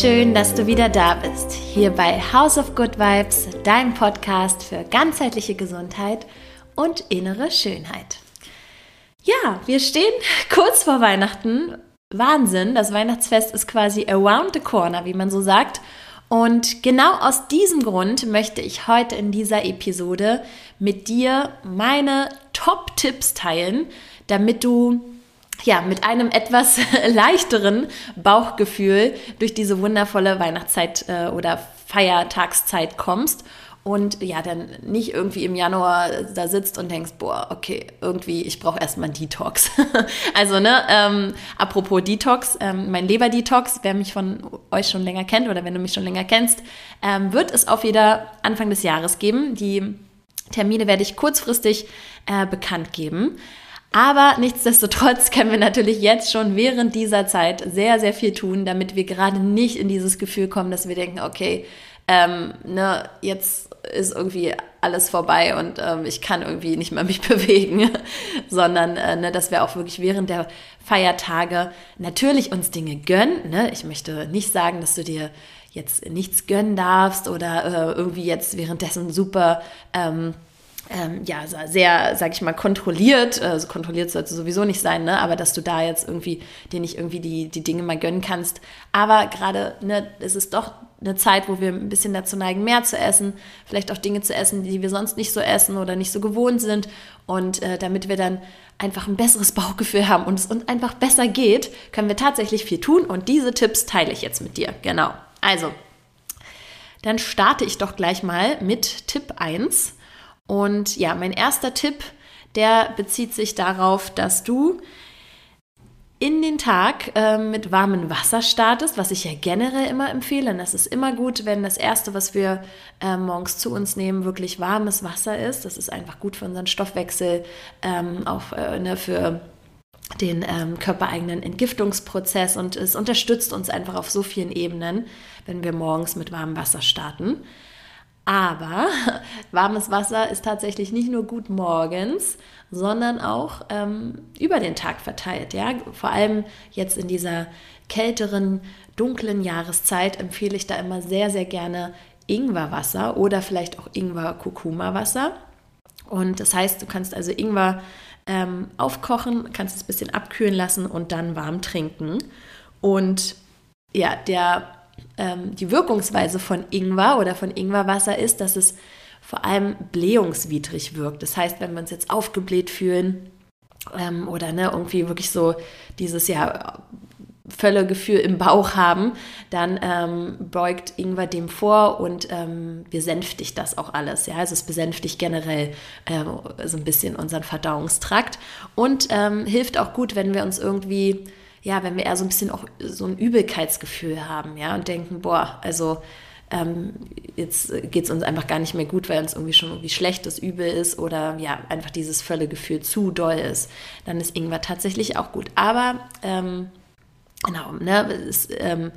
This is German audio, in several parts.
Schön, dass du wieder da bist. Hier bei House of Good Vibes, dein Podcast für ganzheitliche Gesundheit und innere Schönheit. Ja, wir stehen kurz vor Weihnachten. Wahnsinn, das Weihnachtsfest ist quasi around the corner, wie man so sagt. Und genau aus diesem Grund möchte ich heute in dieser Episode mit dir meine Top-Tipps teilen, damit du ja, mit einem etwas leichteren Bauchgefühl durch diese wundervolle Weihnachtszeit äh, oder Feiertagszeit kommst und ja, dann nicht irgendwie im Januar da sitzt und denkst, boah, okay, irgendwie, ich brauche erstmal einen Detox. also, ne, ähm, apropos Detox, ähm, mein Leber-Detox, wer mich von euch schon länger kennt oder wenn du mich schon länger kennst, ähm, wird es auch wieder Anfang des Jahres geben. Die Termine werde ich kurzfristig äh, bekannt geben. Aber nichtsdestotrotz können wir natürlich jetzt schon während dieser Zeit sehr, sehr viel tun, damit wir gerade nicht in dieses Gefühl kommen, dass wir denken, okay, ähm, ne, jetzt ist irgendwie alles vorbei und ähm, ich kann irgendwie nicht mehr mich bewegen, sondern äh, ne, dass wir auch wirklich während der Feiertage natürlich uns Dinge gönnen. Ne? Ich möchte nicht sagen, dass du dir jetzt nichts gönnen darfst oder äh, irgendwie jetzt währenddessen super ähm, ähm, ja, sehr, sag ich mal, kontrolliert, also kontrolliert sollte sowieso nicht sein, ne? aber dass du da jetzt irgendwie dir nicht irgendwie die, die Dinge mal gönnen kannst. Aber gerade, ne, es ist doch eine Zeit, wo wir ein bisschen dazu neigen, mehr zu essen, vielleicht auch Dinge zu essen, die wir sonst nicht so essen oder nicht so gewohnt sind. Und äh, damit wir dann einfach ein besseres Bauchgefühl haben und es uns einfach besser geht, können wir tatsächlich viel tun. Und diese Tipps teile ich jetzt mit dir. Genau. Also, dann starte ich doch gleich mal mit Tipp 1. Und ja, mein erster Tipp, der bezieht sich darauf, dass du in den Tag äh, mit warmem Wasser startest, was ich ja generell immer empfehle. Und es ist immer gut, wenn das Erste, was wir äh, morgens zu uns nehmen, wirklich warmes Wasser ist. Das ist einfach gut für unseren Stoffwechsel, ähm, auch äh, ne, für den ähm, körpereigenen Entgiftungsprozess und es unterstützt uns einfach auf so vielen Ebenen, wenn wir morgens mit warmem Wasser starten. Aber warmes Wasser ist tatsächlich nicht nur gut morgens, sondern auch ähm, über den Tag verteilt. Ja? Vor allem jetzt in dieser kälteren, dunklen Jahreszeit empfehle ich da immer sehr, sehr gerne Ingwerwasser oder vielleicht auch Ingwer-Kurkuma-Wasser. Und das heißt, du kannst also Ingwer ähm, aufkochen, kannst es ein bisschen abkühlen lassen und dann warm trinken. Und ja, der ähm, die Wirkungsweise von Ingwer oder von Ingwerwasser ist, dass es vor allem blähungswidrig wirkt. Das heißt, wenn wir uns jetzt aufgebläht fühlen ähm, oder ne, irgendwie wirklich so dieses ja Völlegefühl im Bauch haben, dann ähm, beugt Ingwer dem vor und ähm, besänftigt das auch alles. Ja? Also es besänftigt generell äh, so ein bisschen unseren Verdauungstrakt und ähm, hilft auch gut, wenn wir uns irgendwie ja, wenn wir eher so ein bisschen auch so ein Übelkeitsgefühl haben, ja, und denken, boah, also ähm, jetzt geht es uns einfach gar nicht mehr gut, weil uns irgendwie schon irgendwie schlechtes Übel ist oder ja, einfach dieses Völlegefühl zu doll ist, dann ist Ingwer tatsächlich auch gut. Aber ähm, genau, ne, es, ähm,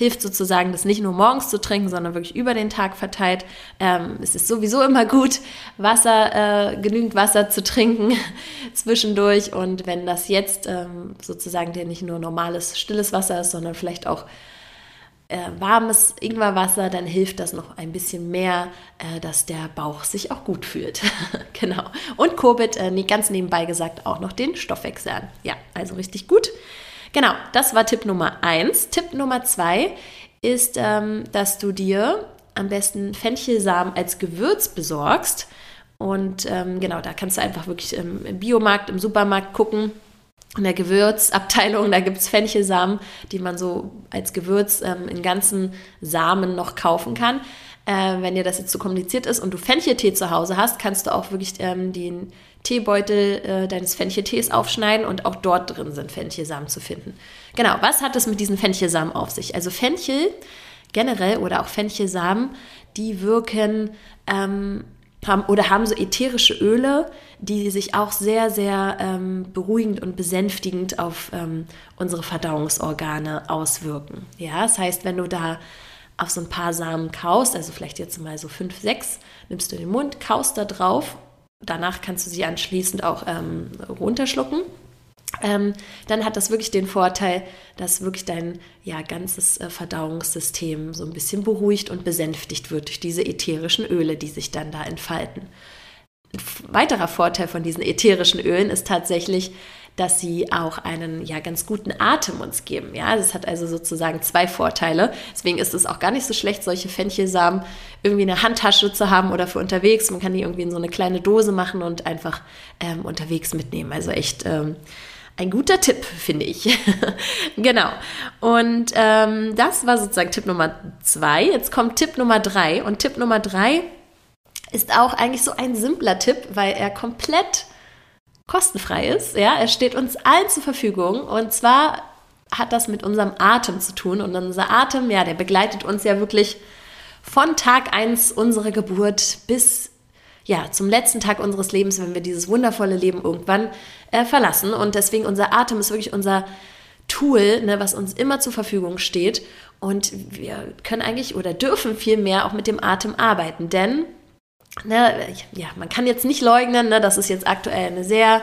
hilft sozusagen, das nicht nur morgens zu trinken, sondern wirklich über den Tag verteilt. Ähm, es ist sowieso immer gut, Wasser, äh, genügend Wasser zu trinken zwischendurch. Und wenn das jetzt ähm, sozusagen dir nicht nur normales, stilles Wasser ist, sondern vielleicht auch äh, warmes Ingwerwasser, dann hilft das noch ein bisschen mehr, äh, dass der Bauch sich auch gut fühlt. genau. Und kurbelt, äh, ganz nebenbei gesagt, auch noch den Stoffwechsel an. Ja, also richtig gut. Genau, das war Tipp Nummer eins. Tipp Nummer zwei ist, ähm, dass du dir am besten Fenchelsamen als Gewürz besorgst. Und ähm, genau, da kannst du einfach wirklich im, im Biomarkt, im Supermarkt gucken. In der Gewürzabteilung, da gibt es Fenchelsamen, die man so als Gewürz ähm, in ganzen Samen noch kaufen kann. Äh, wenn dir das jetzt zu kompliziert ist und du Fencheltee zu Hause hast, kannst du auch wirklich ähm, den Teebeutel äh, deines Fencheltees aufschneiden und auch dort drin sind Fenchelsamen zu finden. Genau, was hat es mit diesen Fenchelsamen auf sich? Also Fenchel generell oder auch Fenchelsamen, die wirken ähm, haben, oder haben so ätherische Öle, die sich auch sehr, sehr ähm, beruhigend und besänftigend auf ähm, unsere Verdauungsorgane auswirken. Ja, das heißt, wenn du da auf so ein paar Samen kaust, also vielleicht jetzt mal so fünf, sechs, nimmst du den Mund, kaust da drauf Danach kannst du sie anschließend auch ähm, runterschlucken. ähm, dann hat das wirklich den Vorteil, dass wirklich dein ja, ganzes äh, Verdauungssystem so ein bisschen beruhigt und besänftigt wird durch diese ätherischen Öle, die sich dann da entfalten. Ein weiterer Vorteil von diesen ätherischen Ölen ist tatsächlich, dass sie auch einen ja ganz guten Atem uns geben. Ja, das hat also sozusagen zwei Vorteile. Deswegen ist es auch gar nicht so schlecht, solche Fenchelsamen irgendwie in der Handtasche zu haben oder für unterwegs. Man kann die irgendwie in so eine kleine Dose machen und einfach ähm, unterwegs mitnehmen. Also echt ähm, ein guter Tipp, finde ich. genau. Und ähm, das war sozusagen Tipp Nummer zwei. Jetzt kommt Tipp Nummer drei. Und Tipp Nummer drei ist auch eigentlich so ein simpler Tipp, weil er komplett kostenfrei ist. Ja, er steht uns allen zur Verfügung. Und zwar hat das mit unserem Atem zu tun. Und unser Atem, ja, der begleitet uns ja wirklich von Tag 1 unserer Geburt bis ja, zum letzten Tag unseres Lebens, wenn wir dieses wundervolle Leben irgendwann äh, verlassen. Und deswegen unser Atem ist wirklich unser Tool, ne, was uns immer zur Verfügung steht. Und wir können eigentlich oder dürfen viel mehr auch mit dem Atem arbeiten. Denn ne, ja, man kann jetzt nicht leugnen, ne, dass es jetzt aktuell eine sehr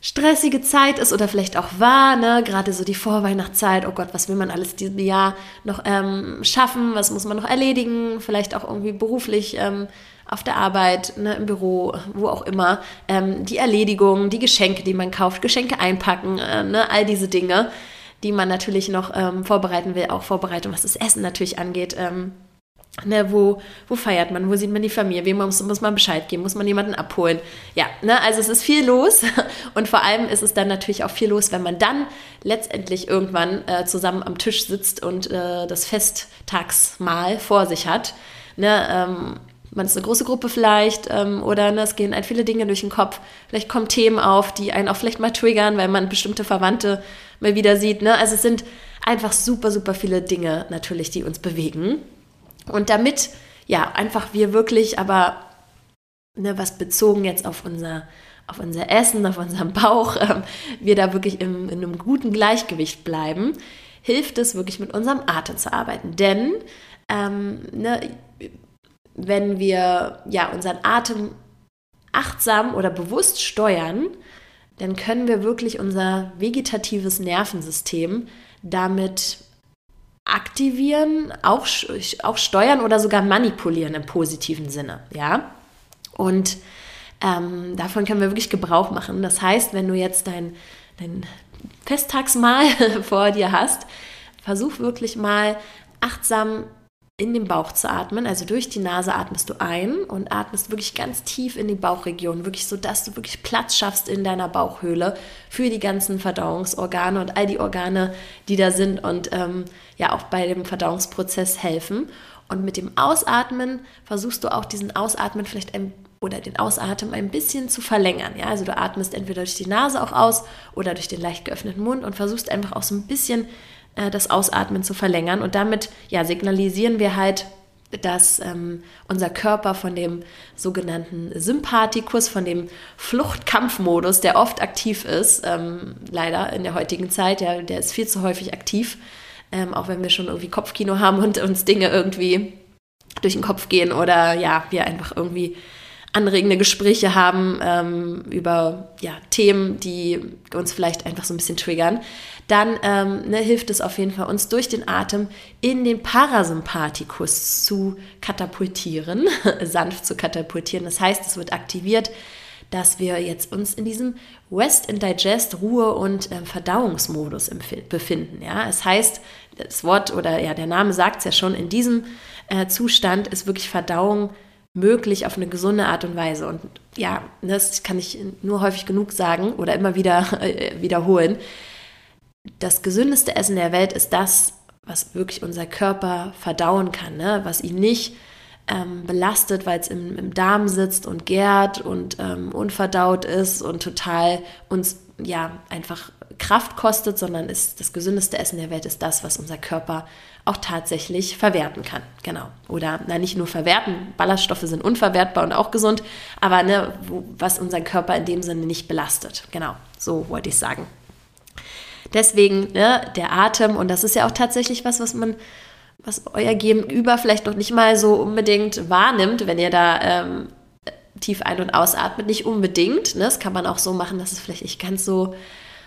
stressige Zeit ist oder vielleicht auch war, ne? gerade so die Vorweihnachtszeit, oh Gott, was will man alles diesem Jahr noch ähm, schaffen, was muss man noch erledigen, vielleicht auch irgendwie beruflich ähm, auf der Arbeit, ne, im Büro, wo auch immer, ähm, die Erledigung, die Geschenke, die man kauft, Geschenke einpacken, äh, ne, all diese Dinge, die man natürlich noch ähm, vorbereiten will, auch vorbereiten, was das Essen natürlich angeht. Ne, wo, wo feiert man? Wo sieht man die Familie? Wem muss, muss man Bescheid geben? Muss man jemanden abholen? Ja, ne, also es ist viel los und vor allem ist es dann natürlich auch viel los, wenn man dann letztendlich irgendwann äh, zusammen am Tisch sitzt und äh, das Festtagsmahl vor sich hat. Ne, ähm, man ist eine große Gruppe vielleicht ähm, oder ne, es gehen ein viele Dinge durch den Kopf. Vielleicht kommen Themen auf, die einen auch vielleicht mal triggern, weil man bestimmte Verwandte mal wieder sieht. Ne? Also es sind einfach super, super viele Dinge natürlich, die uns bewegen. Und damit, ja, einfach wir wirklich, aber ne, was bezogen jetzt auf unser, auf unser Essen, auf unseren Bauch, äh, wir da wirklich im, in einem guten Gleichgewicht bleiben, hilft es wirklich mit unserem Atem zu arbeiten. Denn ähm, ne, wenn wir ja unseren Atem achtsam oder bewusst steuern, dann können wir wirklich unser vegetatives Nervensystem damit aktivieren, auch, auch steuern oder sogar manipulieren im positiven Sinne, ja. Und ähm, davon können wir wirklich Gebrauch machen. Das heißt, wenn du jetzt dein, dein Festtagsmahl vor dir hast, versuch wirklich mal achtsam in den Bauch zu atmen. Also durch die Nase atmest du ein und atmest wirklich ganz tief in die Bauchregion, wirklich so, dass du wirklich Platz schaffst in deiner Bauchhöhle für die ganzen Verdauungsorgane und all die Organe, die da sind und ähm, ja auch bei dem Verdauungsprozess helfen. Und mit dem Ausatmen versuchst du auch diesen Ausatmen vielleicht ein oder den Ausatmen ein bisschen zu verlängern. Ja, also du atmest entweder durch die Nase auch aus oder durch den leicht geöffneten Mund und versuchst einfach auch so ein bisschen äh, das Ausatmen zu verlängern. Und damit ja, signalisieren wir halt, dass ähm, unser Körper von dem sogenannten Sympathikus, von dem Fluchtkampfmodus, der oft aktiv ist, ähm, leider in der heutigen Zeit, ja, der ist viel zu häufig aktiv, ähm, auch wenn wir schon irgendwie Kopfkino haben und uns Dinge irgendwie durch den Kopf gehen oder ja, wir einfach irgendwie anregende Gespräche haben ähm, über ja, Themen, die uns vielleicht einfach so ein bisschen triggern, dann ähm, ne, hilft es auf jeden Fall, uns durch den Atem in den Parasympathikus zu katapultieren, sanft zu katapultieren. Das heißt, es wird aktiviert, dass wir jetzt uns in diesem Rest and Digest, Ruhe und äh, Verdauungsmodus befinden. Ja, es heißt, das Wort oder ja, der Name sagt es ja schon, in diesem äh, Zustand ist wirklich Verdauung möglich auf eine gesunde Art und Weise. Und ja, das kann ich nur häufig genug sagen oder immer wieder äh, wiederholen. Das gesündeste Essen der Welt ist das, was wirklich unser Körper verdauen kann, ne? was ihn nicht ähm, belastet, weil es im, im, Darm sitzt und gärt und ähm, unverdaut ist und total uns ja einfach Kraft kostet, sondern ist das gesündeste Essen der Welt ist das, was unser Körper auch tatsächlich verwerten kann. Genau. Oder na, nicht nur verwerten, Ballaststoffe sind unverwertbar und auch gesund, aber ne, wo, was unseren Körper in dem Sinne nicht belastet. Genau, so wollte ich sagen. Deswegen ne, der Atem, und das ist ja auch tatsächlich was, was man, was euer Gegenüber vielleicht noch nicht mal so unbedingt wahrnimmt, wenn ihr da ähm, tief ein- und ausatmet. Nicht unbedingt. Ne? Das kann man auch so machen, dass es vielleicht nicht ganz so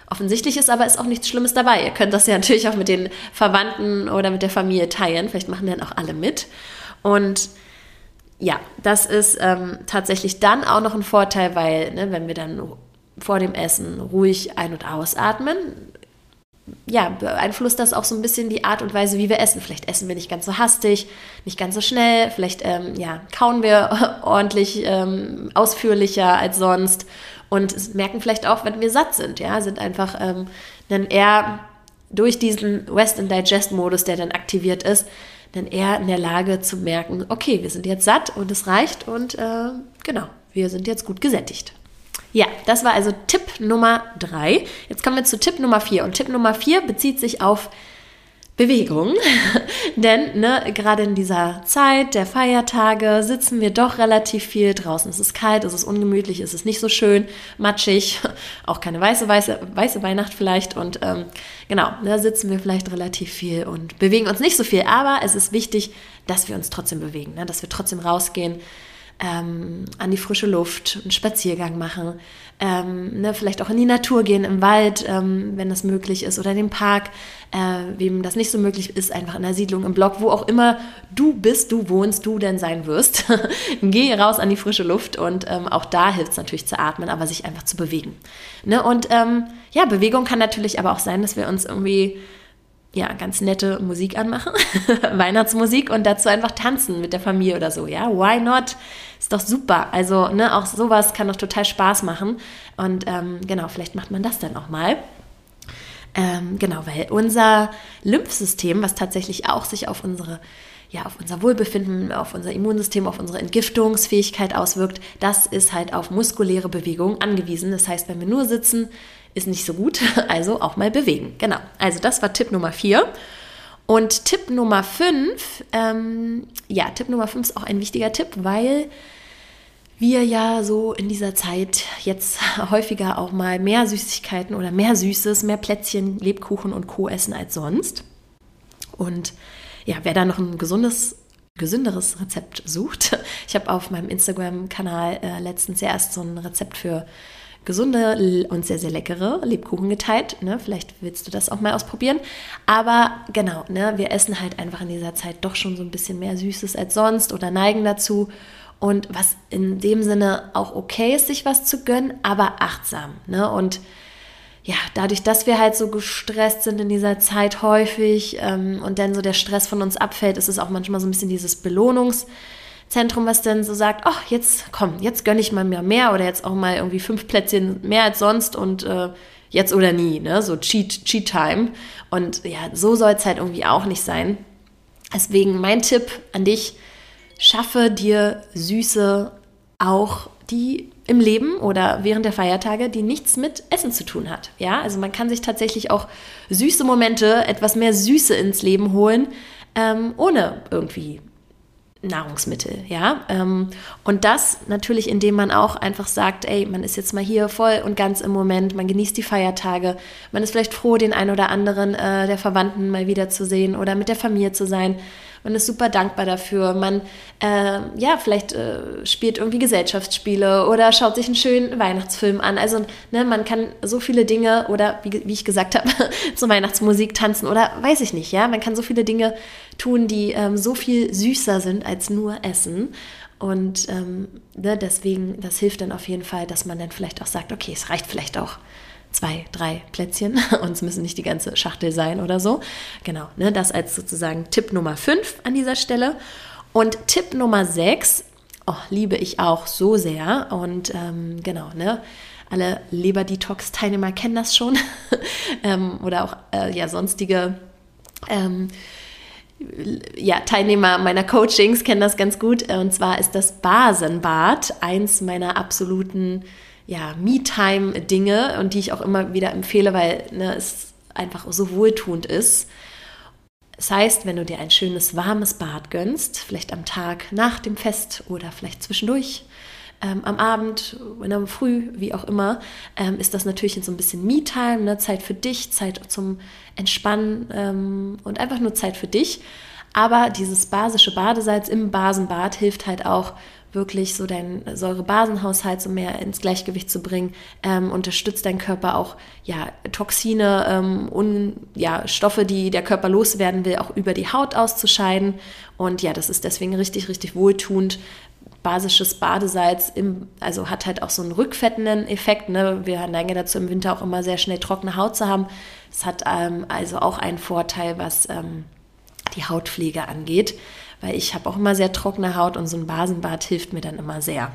offensichtlich ist, aber ist auch nichts Schlimmes dabei. Ihr könnt das ja natürlich auch mit den Verwandten oder mit der Familie teilen. Vielleicht machen dann auch alle mit. Und ja, das ist ähm, tatsächlich dann auch noch ein Vorteil, weil ne, wenn wir dann vor dem Essen ruhig ein- und ausatmen, ja, beeinflusst das auch so ein bisschen die Art und Weise, wie wir essen. Vielleicht essen wir nicht ganz so hastig, nicht ganz so schnell, vielleicht ähm, ja, kauen wir ordentlich ähm, ausführlicher als sonst und merken vielleicht auch, wenn wir satt sind, ja, sind einfach ähm, dann eher durch diesen Western Digest Modus, der dann aktiviert ist, dann eher in der Lage zu merken, okay, wir sind jetzt satt und es reicht und äh, genau, wir sind jetzt gut gesättigt. Ja, das war also Tipp Nummer drei. Jetzt kommen wir zu Tipp Nummer vier. Und Tipp Nummer vier bezieht sich auf Bewegung. Denn ne, gerade in dieser Zeit der Feiertage sitzen wir doch relativ viel draußen. Es ist kalt, es ist ungemütlich, es ist nicht so schön, matschig, auch keine weiße, weiße, weiße Weihnacht vielleicht. Und ähm, genau, da sitzen wir vielleicht relativ viel und bewegen uns nicht so viel. Aber es ist wichtig, dass wir uns trotzdem bewegen, ne? dass wir trotzdem rausgehen ähm, an die frische Luft, einen Spaziergang machen, ähm, ne, vielleicht auch in die Natur gehen, im Wald, ähm, wenn das möglich ist, oder in den Park, äh, wem das nicht so möglich ist, einfach in der Siedlung, im Block, wo auch immer du bist, du wohnst, du denn sein wirst. Geh raus an die frische Luft und ähm, auch da hilft es natürlich zu atmen, aber sich einfach zu bewegen. Ne? Und ähm, ja, Bewegung kann natürlich aber auch sein, dass wir uns irgendwie ja, ganz nette Musik anmachen, Weihnachtsmusik und dazu einfach tanzen mit der Familie oder so, ja, why not? Ist doch super. Also, ne, auch sowas kann doch total Spaß machen und ähm, genau, vielleicht macht man das dann auch mal. Ähm, genau, weil unser Lymphsystem, was tatsächlich auch sich auf unsere ja, auf unser Wohlbefinden, auf unser Immunsystem, auf unsere Entgiftungsfähigkeit auswirkt, das ist halt auf muskuläre Bewegung angewiesen. Das heißt, wenn wir nur sitzen, ist nicht so gut, also auch mal bewegen. Genau, also das war Tipp Nummer 4. Und Tipp Nummer 5, ähm, ja, Tipp Nummer 5 ist auch ein wichtiger Tipp, weil wir ja so in dieser Zeit jetzt häufiger auch mal mehr Süßigkeiten oder mehr Süßes, mehr Plätzchen, Lebkuchen und Co. essen als sonst. Und ja, wer da noch ein gesundes gesünderes Rezept sucht. Ich habe auf meinem Instagram-Kanal äh, letztens erst so ein Rezept für gesunde und sehr, sehr leckere Lebkuchen geteilt. Ne? Vielleicht willst du das auch mal ausprobieren. Aber genau, ne? wir essen halt einfach in dieser Zeit doch schon so ein bisschen mehr Süßes als sonst oder neigen dazu. Und was in dem Sinne auch okay ist, sich was zu gönnen, aber achtsam. Ne? Und ja, dadurch, dass wir halt so gestresst sind in dieser Zeit häufig ähm, und dann so der Stress von uns abfällt, ist es auch manchmal so ein bisschen dieses Belohnungs- Zentrum, was dann so sagt, ach, jetzt komm, jetzt gönne ich mal mehr, mehr oder jetzt auch mal irgendwie fünf Plätzchen mehr als sonst und äh, jetzt oder nie, ne? So Cheat, Cheat Time. Und ja, so soll es halt irgendwie auch nicht sein. Deswegen mein Tipp an dich, schaffe dir Süße auch, die im Leben oder während der Feiertage, die nichts mit Essen zu tun hat. Ja, also man kann sich tatsächlich auch süße Momente, etwas mehr Süße ins Leben holen, ähm, ohne irgendwie Nahrungsmittel, ja. Ähm, und das natürlich, indem man auch einfach sagt, ey, man ist jetzt mal hier voll und ganz im Moment, man genießt die Feiertage, man ist vielleicht froh, den einen oder anderen äh, der Verwandten mal wieder zu sehen oder mit der Familie zu sein man ist super dankbar dafür, man äh, ja vielleicht äh, spielt irgendwie Gesellschaftsspiele oder schaut sich einen schönen Weihnachtsfilm an. Also ne, man kann so viele Dinge oder wie, wie ich gesagt habe, zur Weihnachtsmusik tanzen oder weiß ich nicht, ja, man kann so viele Dinge tun, die ähm, so viel süßer sind als nur Essen. Und ähm, ne, deswegen, das hilft dann auf jeden Fall, dass man dann vielleicht auch sagt, okay, es reicht vielleicht auch zwei, drei Plätzchen und es müssen nicht die ganze Schachtel sein oder so. Genau, ne, das als sozusagen Tipp Nummer 5 an dieser Stelle. Und Tipp Nummer 6, oh, liebe ich auch so sehr und ähm, genau, ne, alle Leber-Detox-Teilnehmer kennen das schon ähm, oder auch äh, ja, sonstige ähm, ja, Teilnehmer meiner Coachings kennen das ganz gut. Und zwar ist das Basenbad eins meiner absoluten ja, Me-Time-Dinge und die ich auch immer wieder empfehle, weil ne, es einfach so wohltuend ist. Das heißt, wenn du dir ein schönes warmes Bad gönnst, vielleicht am Tag nach dem Fest oder vielleicht zwischendurch, ähm, am Abend, in der Früh, wie auch immer, ähm, ist das natürlich so ein bisschen Me-Time, ne? Zeit für dich, Zeit zum Entspannen ähm, und einfach nur Zeit für dich. Aber dieses basische Badesalz im Basenbad hilft halt auch wirklich so deinen Säurebasenhaushalt so mehr ins Gleichgewicht zu bringen, ähm, unterstützt dein Körper auch ja Toxine ähm, und ja Stoffe, die der Körper loswerden will, auch über die Haut auszuscheiden. Und ja, das ist deswegen richtig, richtig wohltuend. Basisches Badesalz im, also hat halt auch so einen rückfettenden Effekt. Ne? Wir neigen dazu, im Winter auch immer sehr schnell trockene Haut zu haben. Es hat ähm, also auch einen Vorteil, was ähm, die Hautpflege angeht weil ich habe auch immer sehr trockene Haut und so ein Basenbad hilft mir dann immer sehr.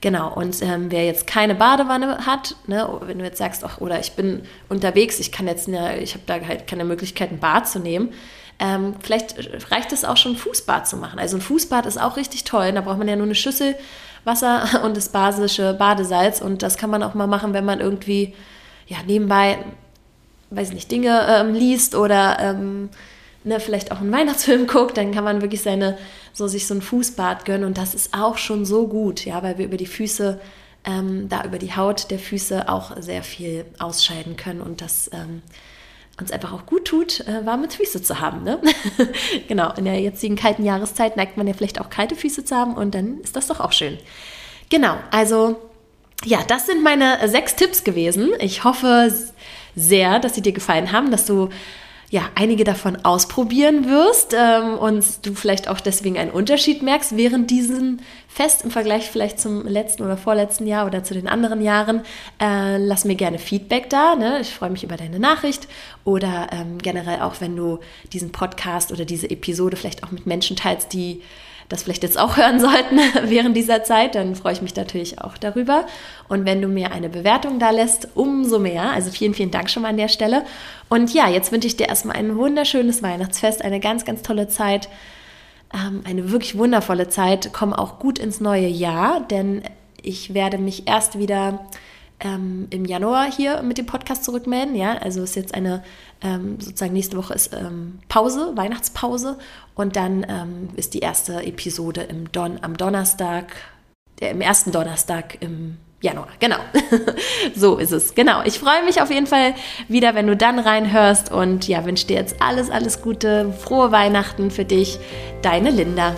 Genau, und ähm, wer jetzt keine Badewanne hat, ne, wenn du jetzt sagst, ach, oder ich bin unterwegs, ich kann jetzt, ne, ich habe da halt keine Möglichkeit, ein Bad zu nehmen, ähm, vielleicht reicht es auch schon, ein Fußbad zu machen. Also ein Fußbad ist auch richtig toll, da braucht man ja nur eine Schüssel Wasser und das basische Badesalz und das kann man auch mal machen, wenn man irgendwie, ja, nebenbei, weiß nicht, Dinge ähm, liest oder ähm, ne, vielleicht auch einen Weihnachtsfilm guckt, dann kann man wirklich seine, so sich so ein Fußbad gönnen und das ist auch schon so gut, ja, weil wir über die Füße, ähm, da über die Haut der Füße auch sehr viel ausscheiden können und das ähm, uns einfach auch gut tut, äh, warme Füße zu haben. Ne? genau, in der jetzigen kalten Jahreszeit neigt man ja vielleicht auch kalte Füße zu haben und dann ist das doch auch schön. Genau, also ja, das sind meine sechs Tipps gewesen. Ich hoffe sehr, dass sie dir gefallen haben, dass du ja, einige davon ausprobieren wirst ähm, und du vielleicht auch deswegen einen Unterschied merkst während diesem Fest im Vergleich vielleicht zum letzten oder vorletzten Jahr oder zu den anderen Jahren. Äh, lass mir gerne Feedback da. Ne? Ich freue mich über deine Nachricht oder ähm, generell auch, wenn du diesen Podcast oder diese Episode vielleicht auch mit Menschen teilst, die das vielleicht jetzt auch hören sollten während dieser Zeit, dann freue ich mich natürlich auch darüber. Und wenn du mir eine Bewertung da lässt, umso mehr. Also vielen, vielen Dank schon mal an der Stelle. Und ja, jetzt wünsche ich dir erstmal ein wunderschönes Weihnachtsfest, eine ganz, ganz tolle Zeit, ähm, eine wirklich wundervolle Zeit. Komm auch gut ins neue Jahr, denn ich werde mich erst wieder ähm, im Januar hier mit dem Podcast zurückmelden. Ja, also ist jetzt eine ähm, sozusagen nächste Woche ist ähm, Pause, Weihnachtspause und dann ähm, ist die erste Episode im Don am Donnerstag, der, im ersten Donnerstag im Januar, genau. so ist es. Genau. Ich freue mich auf jeden Fall wieder, wenn du dann reinhörst und ja, wünsche dir jetzt alles, alles Gute, frohe Weihnachten für dich. Deine Linda.